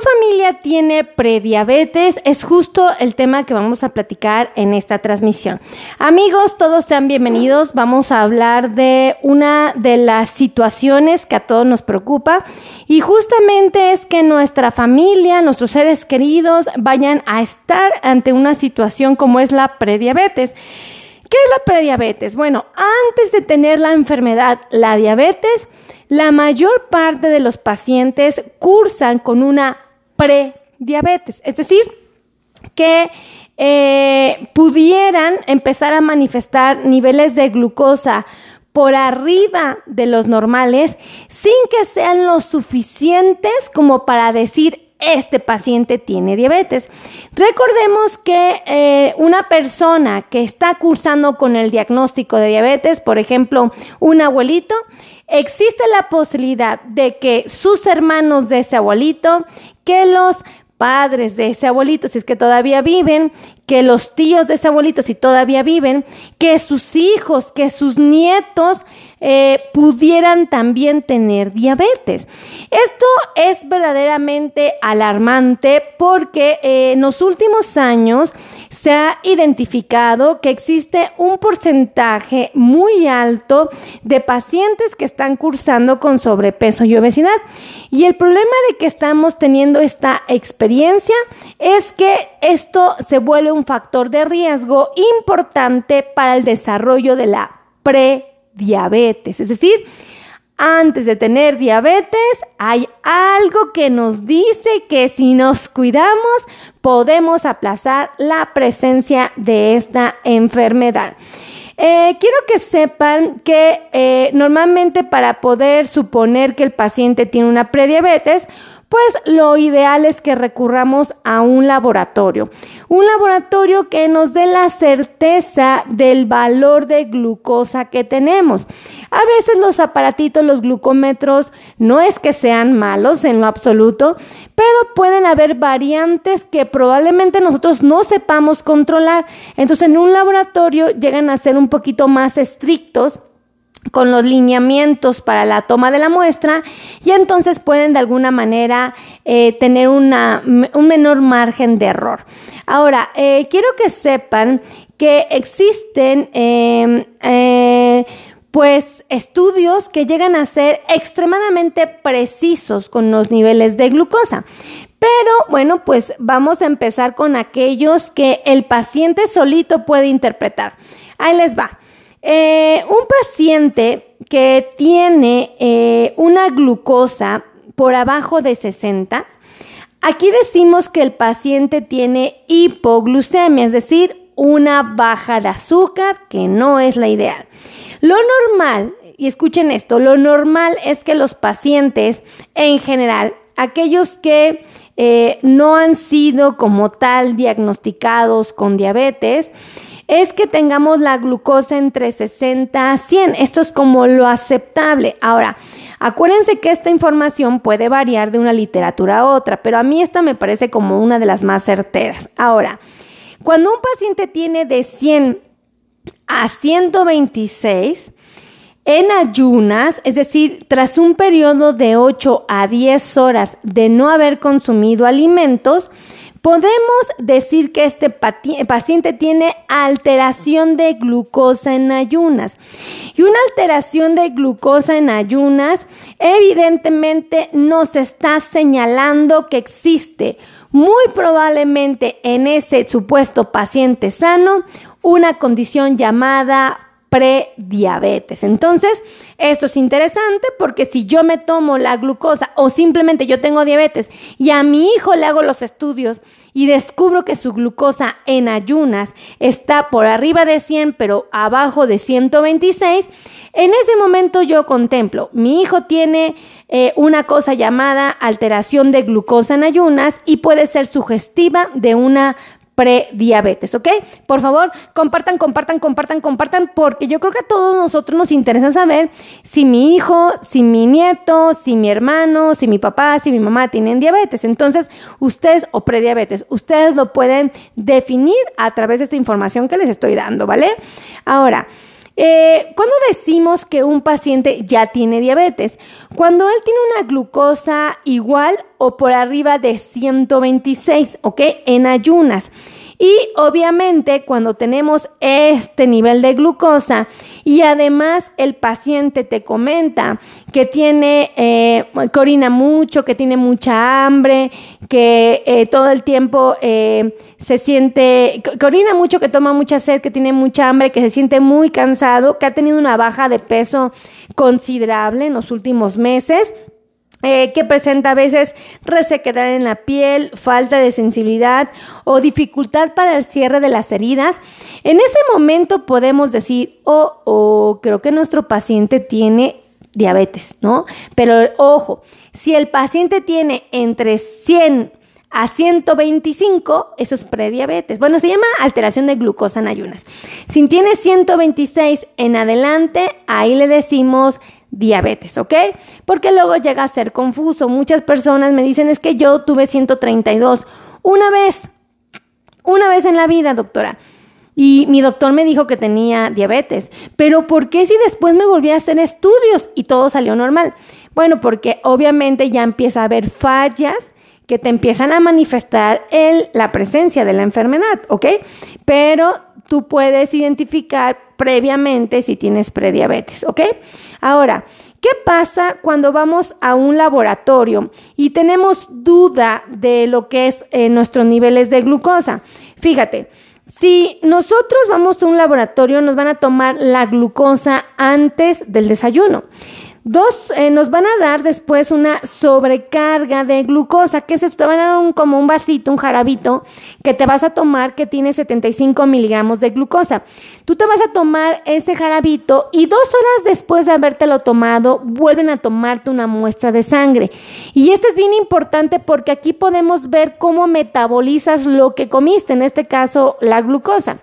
familia tiene prediabetes, es justo el tema que vamos a platicar en esta transmisión. Amigos, todos sean bienvenidos. Vamos a hablar de una de las situaciones que a todos nos preocupa y justamente es que nuestra familia, nuestros seres queridos vayan a estar ante una situación como es la prediabetes. ¿Qué es la prediabetes? Bueno, antes de tener la enfermedad, la diabetes, la mayor parte de los pacientes cursan con una prediabetes, es decir, que eh, pudieran empezar a manifestar niveles de glucosa por arriba de los normales sin que sean lo suficientes como para decir este paciente tiene diabetes. Recordemos que eh, una persona que está cursando con el diagnóstico de diabetes, por ejemplo, un abuelito, existe la posibilidad de que sus hermanos de ese abuelito, que los padres de ese abuelito, si es que todavía viven, que los tíos de ese abuelito, si todavía viven, que sus hijos, que sus nietos eh, pudieran también tener diabetes. Esto es verdaderamente alarmante porque eh, en los últimos años se ha identificado que existe un porcentaje muy alto de pacientes que están cursando con sobrepeso y obesidad. Y el problema de que estamos teniendo esta experiencia es que esto se vuelve un factor de riesgo importante para el desarrollo de la pre diabetes. Es decir, antes de tener diabetes hay algo que nos dice que si nos cuidamos podemos aplazar la presencia de esta enfermedad. Eh, quiero que sepan que eh, normalmente para poder suponer que el paciente tiene una prediabetes, pues lo ideal es que recurramos a un laboratorio. Un laboratorio que nos dé la certeza del valor de glucosa que tenemos. A veces los aparatitos, los glucómetros, no es que sean malos en lo absoluto, pero pueden haber variantes que probablemente nosotros no sepamos controlar. Entonces en un laboratorio llegan a ser un poquito más estrictos con los lineamientos para la toma de la muestra y entonces pueden de alguna manera eh, tener una, un menor margen de error. Ahora, eh, quiero que sepan que existen em, eh, pues estudios que llegan a ser extremadamente precisos con los niveles de glucosa. Pero bueno, pues vamos a empezar con aquellos que el paciente solito puede interpretar. Ahí les va. Eh, un paciente que tiene eh, una glucosa por abajo de 60, aquí decimos que el paciente tiene hipoglucemia, es decir, una baja de azúcar que no es la ideal. Lo normal, y escuchen esto, lo normal es que los pacientes en general, aquellos que eh, no han sido como tal diagnosticados con diabetes, es que tengamos la glucosa entre 60 a 100. Esto es como lo aceptable. Ahora, acuérdense que esta información puede variar de una literatura a otra, pero a mí esta me parece como una de las más certeras. Ahora, cuando un paciente tiene de 100 a 126, en ayunas, es decir, tras un periodo de 8 a 10 horas de no haber consumido alimentos, Podemos decir que este paciente tiene alteración de glucosa en ayunas. Y una alteración de glucosa en ayunas evidentemente nos está señalando que existe muy probablemente en ese supuesto paciente sano una condición llamada prediabetes. Entonces, esto es interesante porque si yo me tomo la glucosa o simplemente yo tengo diabetes y a mi hijo le hago los estudios y descubro que su glucosa en ayunas está por arriba de 100 pero abajo de 126, en ese momento yo contemplo, mi hijo tiene eh, una cosa llamada alteración de glucosa en ayunas y puede ser sugestiva de una prediabetes, ¿ok? Por favor, compartan, compartan, compartan, compartan, porque yo creo que a todos nosotros nos interesa saber si mi hijo, si mi nieto, si mi hermano, si mi papá, si mi mamá tienen diabetes. Entonces, ustedes o prediabetes, ustedes lo pueden definir a través de esta información que les estoy dando, ¿vale? Ahora, Eh, ¿Cuándo decimos que un paciente ya tiene diabetes? Cuando él tiene una glucosa igual o por arriba de 126, ¿ok? En ayunas. Y obviamente cuando tenemos este nivel de glucosa y además el paciente te comenta que tiene, eh, que orina mucho, que tiene mucha hambre, que eh, todo el tiempo eh, se siente, que orina mucho, que toma mucha sed, que tiene mucha hambre, que se siente muy cansado, que ha tenido una baja de peso considerable en los últimos meses eh, que presenta a veces resequedad en la piel, falta de sensibilidad o dificultad para el cierre de las heridas, en ese momento podemos decir, oh, oh, creo que nuestro paciente tiene diabetes, ¿no? Pero ojo, si el paciente tiene entre 100 a 125, eso es prediabetes. Bueno, se llama alteración de glucosa en ayunas. Si tiene 126 en adelante, ahí le decimos diabetes, ¿ok? Porque luego llega a ser confuso. Muchas personas me dicen, es que yo tuve 132 una vez, una vez en la vida, doctora. Y mi doctor me dijo que tenía diabetes. Pero ¿por qué si después me volví a hacer estudios y todo salió normal? Bueno, porque obviamente ya empieza a haber fallas que te empiezan a manifestar el, la presencia de la enfermedad, ¿ok? Pero tú puedes identificar previamente si tienes prediabetes, ¿ok? Ahora, ¿qué pasa cuando vamos a un laboratorio y tenemos duda de lo que es eh, nuestros niveles de glucosa? Fíjate, si nosotros vamos a un laboratorio, nos van a tomar la glucosa antes del desayuno. Dos, eh, nos van a dar después una sobrecarga de glucosa, que es esto, van a dar un, como un vasito, un jarabito, que te vas a tomar que tiene 75 miligramos de glucosa. Tú te vas a tomar ese jarabito y dos horas después de habértelo tomado, vuelven a tomarte una muestra de sangre. Y esto es bien importante porque aquí podemos ver cómo metabolizas lo que comiste, en este caso la glucosa.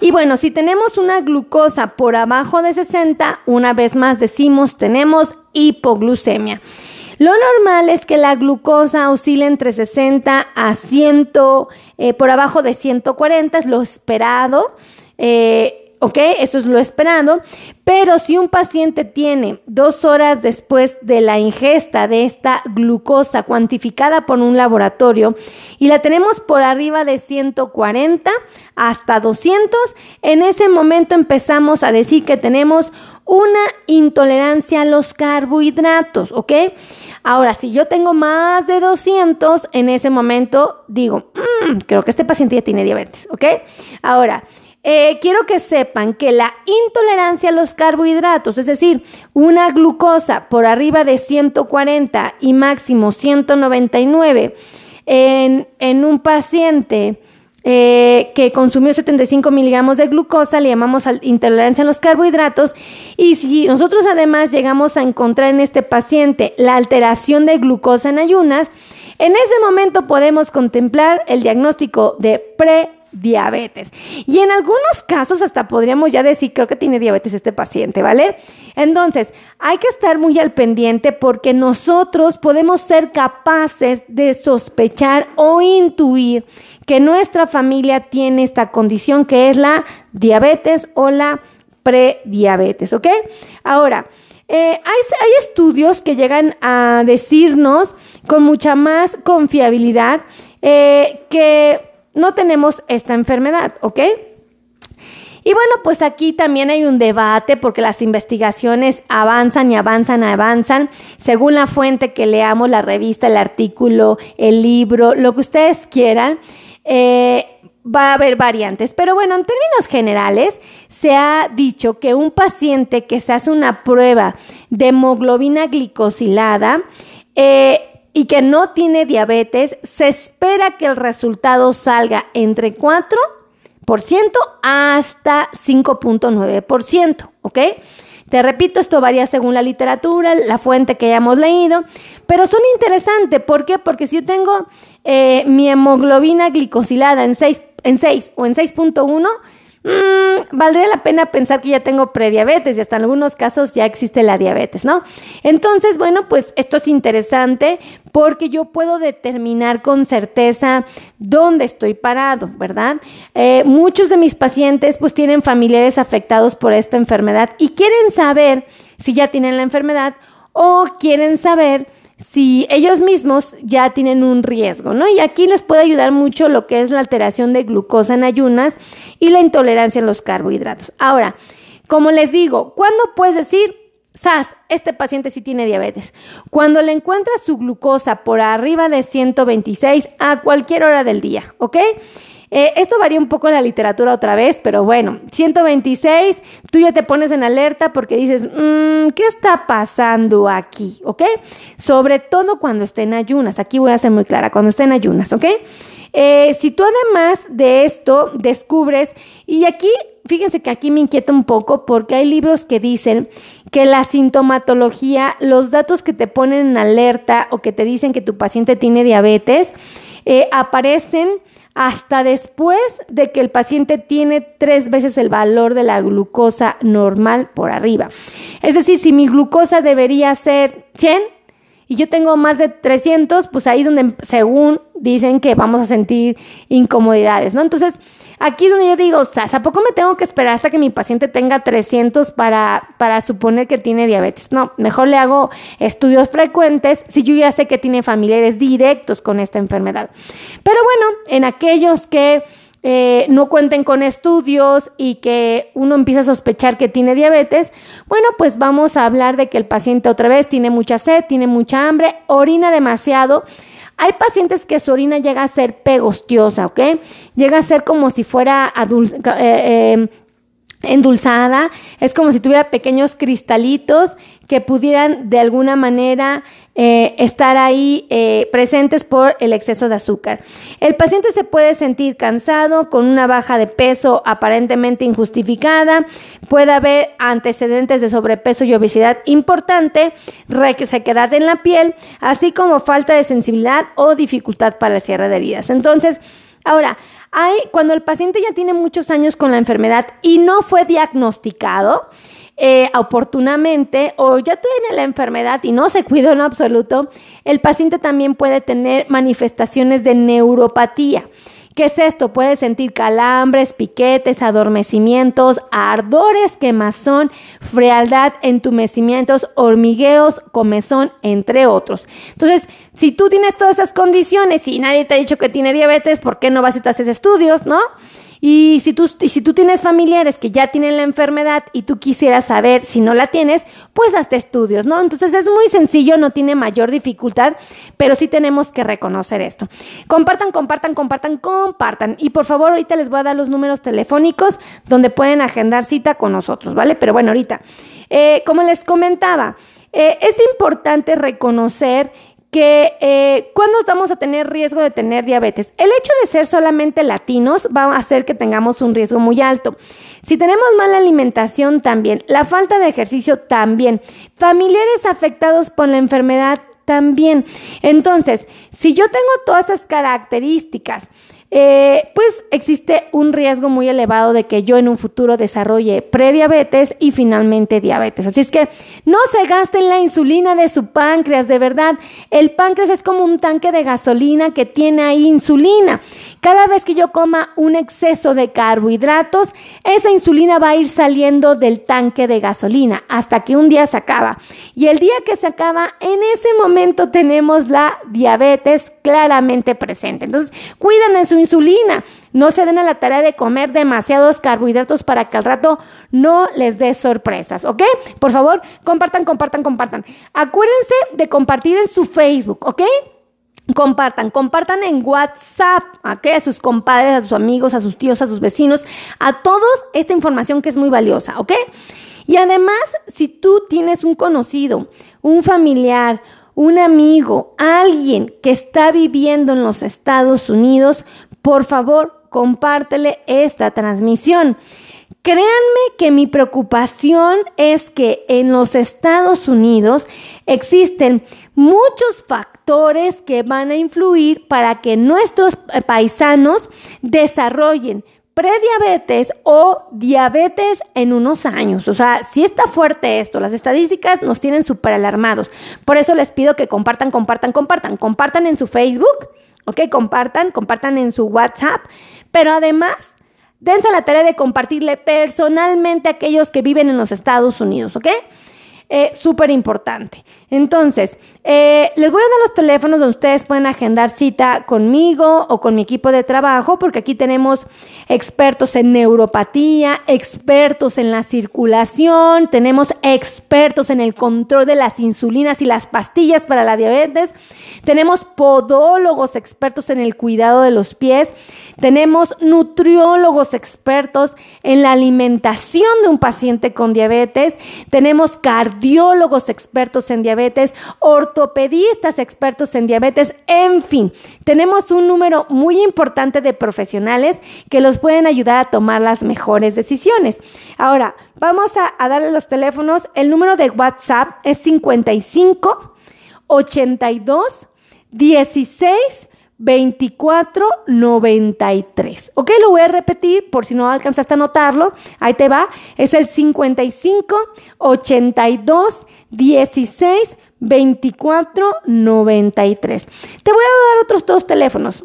Y bueno, si tenemos una glucosa por abajo de 60, una vez más decimos tenemos hipoglucemia. Lo normal es que la glucosa oscile entre 60 a 100, eh, por abajo de 140, es lo esperado. Eh, ¿ok? Eso es lo esperado. Pero si un paciente tiene dos horas después de la ingesta de esta glucosa cuantificada por un laboratorio y la tenemos por arriba de 140 hasta 200, en ese momento empezamos a decir que tenemos una intolerancia a los carbohidratos, ¿ok? Ahora, si yo tengo más de 200, en ese momento digo, mm, creo que este paciente ya tiene diabetes, ¿ok? Ahora, eh, quiero que sepan que la intolerancia a los carbohidratos, es decir, una glucosa por arriba de 140 y máximo 199 en, en un paciente eh, que consumió 75 miligramos de glucosa, le llamamos intolerancia a los carbohidratos, y si nosotros además llegamos a encontrar en este paciente la alteración de glucosa en ayunas, en ese momento podemos contemplar el diagnóstico de pre diabetes. Y en algunos casos hasta podríamos ya decir, creo que tiene diabetes este paciente, ¿vale? Entonces, hay que estar muy al pendiente porque nosotros podemos ser capaces de sospechar o intuir que nuestra familia tiene esta condición que es la diabetes o la prediabetes, ¿ok? Ahora, eh, hay, hay, estudios que llegan a decirnos con mucha más confiabilidad eh, que no tenemos esta enfermedad, ¿ok? Y bueno, pues aquí también hay un debate porque las investigaciones avanzan y avanzan y avanzan. Según la fuente que leamos, la revista, el artículo, el libro, lo que ustedes quieran, eh, va a haber variantes. Pero bueno, en términos generales, se ha dicho que un paciente que se hace una prueba de hemoglobina glicosilada, eh, y que no tiene diabetes, se espera que el resultado salga entre 4% hasta 5.9%, ¿ok? Te repito, esto varía según la literatura, la fuente que hayamos leído, pero son interesantes. ¿Por qué? Porque si yo tengo eh, mi hemoglobina glicosilada en 6, en 6 o en 6.1, mmm, valdría la pena pensar que ya tengo prediabetes y hasta en algunos casos ya existe la diabetes, ¿no? Entonces, bueno, pues esto es interesante porque yo puedo determinar con certeza dónde estoy parado, ¿verdad? Eh, muchos de mis pacientes pues tienen familiares afectados por esta enfermedad y quieren saber si ya tienen la enfermedad o quieren saber si ellos mismos ya tienen un riesgo, ¿no? Y aquí les puede ayudar mucho lo que es la alteración de glucosa en ayunas y la intolerancia a los carbohidratos. Ahora, como les digo, ¿cuándo puedes decir, SAS, este paciente sí tiene diabetes? Cuando le encuentras su glucosa por arriba de 126 a cualquier hora del día, ¿ok? Eh, esto varía un poco en la literatura otra vez, pero bueno, 126, tú ya te pones en alerta porque dices, mmm, ¿qué está pasando aquí? ¿Ok? Sobre todo cuando esté en ayunas, aquí voy a ser muy clara, cuando esté en ayunas, ¿ok? Eh, si tú además de esto descubres, y aquí, fíjense que aquí me inquieta un poco porque hay libros que dicen que la sintomatología, los datos que te ponen en alerta o que te dicen que tu paciente tiene diabetes, eh, aparecen hasta después de que el paciente tiene tres veces el valor de la glucosa normal por arriba. Es decir, si mi glucosa debería ser 100 y yo tengo más de 300, pues ahí es donde según dicen que vamos a sentir incomodidades, ¿no? Entonces, Aquí es donde yo digo, ¿a poco me tengo que esperar hasta que mi paciente tenga 300 para, para suponer que tiene diabetes? No, mejor le hago estudios frecuentes si yo ya sé que tiene familiares directos con esta enfermedad. Pero bueno, en aquellos que eh, no cuenten con estudios y que uno empieza a sospechar que tiene diabetes, bueno, pues vamos a hablar de que el paciente otra vez tiene mucha sed, tiene mucha hambre, orina demasiado hay pacientes que su orina llega a ser pegostiosa, ¿ok? Llega a ser como si fuera eh, eh, endulzada, es como si tuviera pequeños cristalitos que pudieran de alguna manera eh, estar ahí eh, presentes por el exceso de azúcar. El paciente se puede sentir cansado, con una baja de peso aparentemente injustificada, puede haber antecedentes de sobrepeso y obesidad importante, resequedad en la piel, así como falta de sensibilidad o dificultad para el cierre de heridas. Entonces, ahora, hay, cuando el paciente ya tiene muchos años con la enfermedad y no fue diagnosticado, eh, oportunamente o ya tiene la enfermedad y no se cuidó en absoluto, el paciente también puede tener manifestaciones de neuropatía. ¿Qué es esto? Puede sentir calambres, piquetes, adormecimientos, ardores, quemazón, frialdad, entumecimientos, hormigueos, comezón, entre otros. Entonces, si tú tienes todas esas condiciones y nadie te ha dicho que tiene diabetes, ¿por qué no vas y te haces estudios, no? Y si tú, si tú tienes familiares que ya tienen la enfermedad y tú quisieras saber si no la tienes, pues hazte estudios, ¿no? Entonces es muy sencillo, no tiene mayor dificultad, pero sí tenemos que reconocer esto. Compartan, compartan, compartan, compartan. Y por favor, ahorita les voy a dar los números telefónicos donde pueden agendar cita con nosotros, ¿vale? Pero bueno, ahorita, eh, como les comentaba, eh, es importante reconocer que eh, cuando vamos a tener riesgo de tener diabetes. El hecho de ser solamente latinos va a hacer que tengamos un riesgo muy alto. Si tenemos mala alimentación también, la falta de ejercicio también, familiares afectados por la enfermedad también. Entonces, si yo tengo todas esas características, eh, pues existe un riesgo muy elevado de que yo en un futuro desarrolle prediabetes y finalmente diabetes. Así es que no se gasten la insulina de su páncreas, de verdad. El páncreas es como un tanque de gasolina que tiene ahí insulina. Cada vez que yo coma un exceso de carbohidratos, esa insulina va a ir saliendo del tanque de gasolina hasta que un día se acaba. Y el día que se acaba, en ese momento tenemos la diabetes claramente presente. Entonces, cuidan de su insulina. No se den a la tarea de comer demasiados carbohidratos para que al rato no les dé sorpresas, ¿ok? Por favor, compartan, compartan, compartan. Acuérdense de compartir en su Facebook, ¿ok? Compartan, compartan en WhatsApp ¿ok? a sus compadres, a sus amigos, a sus tíos, a sus vecinos, a todos esta información que es muy valiosa, ¿ok? Y además, si tú tienes un conocido, un familiar, un amigo, alguien que está viviendo en los Estados Unidos, por favor, compártele esta transmisión. Créanme que mi preocupación es que en los Estados Unidos existen muchos factores que van a influir para que nuestros paisanos desarrollen prediabetes o diabetes en unos años. O sea, si está fuerte esto, las estadísticas nos tienen súper alarmados. Por eso les pido que compartan, compartan, compartan. Compartan en su Facebook, ¿ok? Compartan, compartan en su WhatsApp. Pero además, dense la tarea de compartirle personalmente a aquellos que viven en los Estados Unidos, ¿ok? Eh, Súper importante. Entonces, eh, les voy a dar los teléfonos donde ustedes pueden agendar cita conmigo o con mi equipo de trabajo, porque aquí tenemos expertos en neuropatía, expertos en la circulación, tenemos expertos en el control de las insulinas y las pastillas para la diabetes, tenemos podólogos expertos en el cuidado de los pies, tenemos nutriólogos expertos en la alimentación de un paciente con diabetes, tenemos cardiólogos expertos en diabetes, ortopedistas expertos en diabetes, en fin, tenemos un número muy importante de profesionales que los pueden ayudar a tomar las mejores decisiones. Ahora, vamos a, a darle los teléfonos. El número de WhatsApp es 55 82 16 2493. Ok, lo voy a repetir por si no alcanzaste a notarlo. Ahí te va. Es el 55 82 16 2493. Te voy a dar otros dos teléfonos.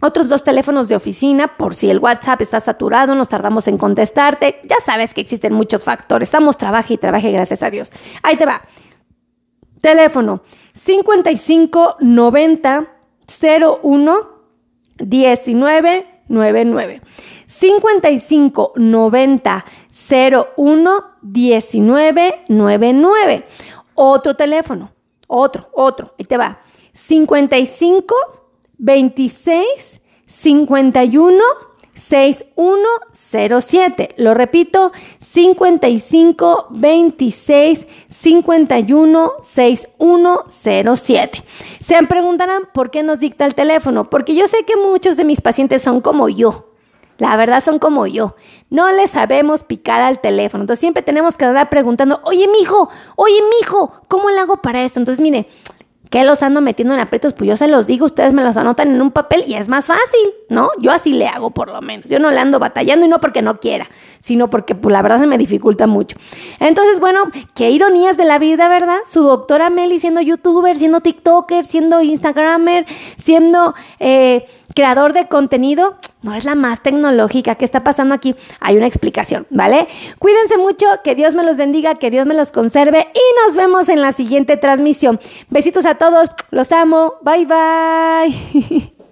Otros dos teléfonos de oficina por si el WhatsApp está saturado, nos tardamos en contestarte. Ya sabes que existen muchos factores. Estamos trabaje y trabaje, gracias a Dios. Ahí te va. Teléfono 55 90 01 1999. 55 90 01 1999. Otro teléfono, otro, otro, ahí te va. 55 26 51 6107. Lo repito, 55 26 51 6107. Se preguntarán por qué nos dicta el teléfono, porque yo sé que muchos de mis pacientes son como yo. La verdad son como yo. No le sabemos picar al teléfono. Entonces siempre tenemos que andar preguntando, oye, mijo, oye, mijo, ¿cómo le hago para esto? Entonces, mire, ¿Qué los ando metiendo en aprietos? Pues yo se los digo, ustedes me los anotan en un papel y es más fácil, ¿no? Yo así le hago por lo menos. Yo no le ando batallando y no porque no quiera, sino porque pues, la verdad se me dificulta mucho. Entonces, bueno, qué ironías de la vida, ¿verdad? Su doctora Meli siendo youtuber, siendo TikToker, siendo Instagramer, siendo eh, creador de contenido, no es la más tecnológica. ¿Qué está pasando aquí? Hay una explicación, ¿vale? Cuídense mucho, que Dios me los bendiga, que Dios me los conserve y nos vemos en la siguiente transmisión. Besitos a todos, los amo, bye bye.